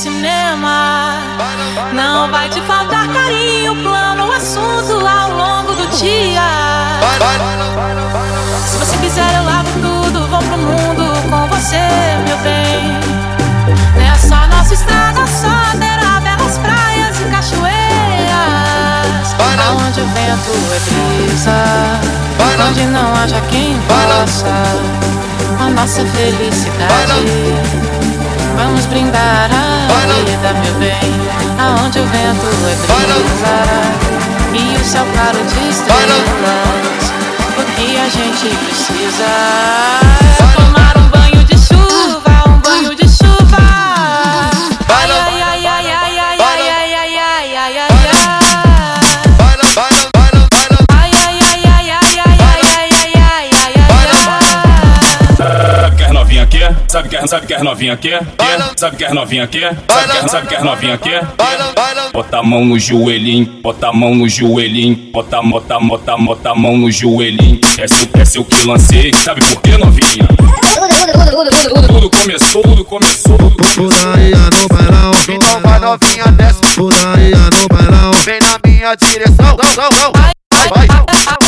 cinema. Não vai te faltar carinho, plano, assunto ao longo do dia. Se você quiser, eu lavo tudo, vou pro mundo com você, meu bem. É Nessa nossa estrada só terá belas praias e cachoeiras. Onde o vento é brisa, onde não haja quem possa a nossa felicidade. Vamos brindar a vida, meu bem, aonde o vento é brisa e o céu claro de estrelas. O que a gente precisa? Sabe que, sabe que as novinha quer? Sabe que as novinha quer? Sabe que, sabe que as novinha quer? Bota a mão no joelhinho, bota a mão no joelhinho, bota, bota, bota, bota a mão no joelhinho. É seu, é seu que lancei, sabe por que novinha? Tudo começou, tudo começou. Putaria no bailão, então vai novinha desce. Putaria no bailão, vem na minha direção. Vai, vai, vai.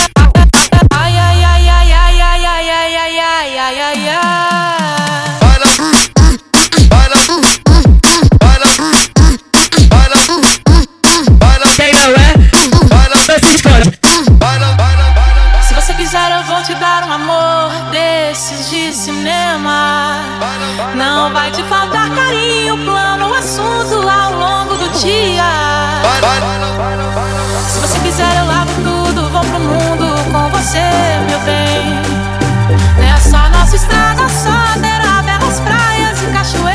Se você quiser, eu lavo tudo, vou pro mundo com você, meu bem. Nessa nossa estrada só terá belas praias e cachoeiras.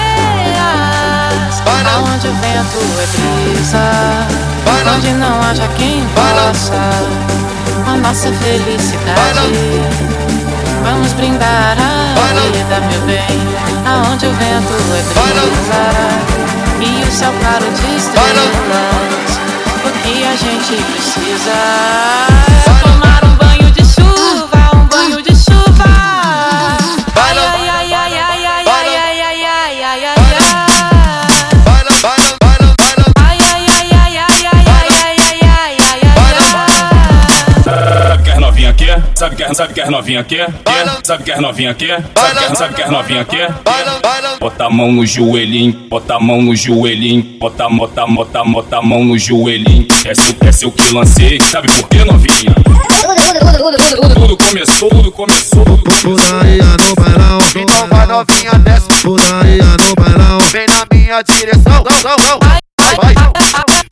Onde o vento é brisa onde não haja quem possa. A nossa felicidade. Vamos brindar a vida, meu bem, aonde o vento é brisa e o céu claro de estrelas. O que a gente precisa? Sabe que, sabe que as novinha quer? Sabe que as novinha quer? Sabe que, sabe que as novinha quer? Bota a mão no joelhinho, bota a mão no joelhinho, bota, bota, bota, bota a mão no joelhinho. É seu, é seu que lancei, sabe por que novinha? Tudo começou, tudo começou. Putaria no bailão, então vai novinha desce. Putaria no bailão, vem na minha direção. Vai, vai, vai.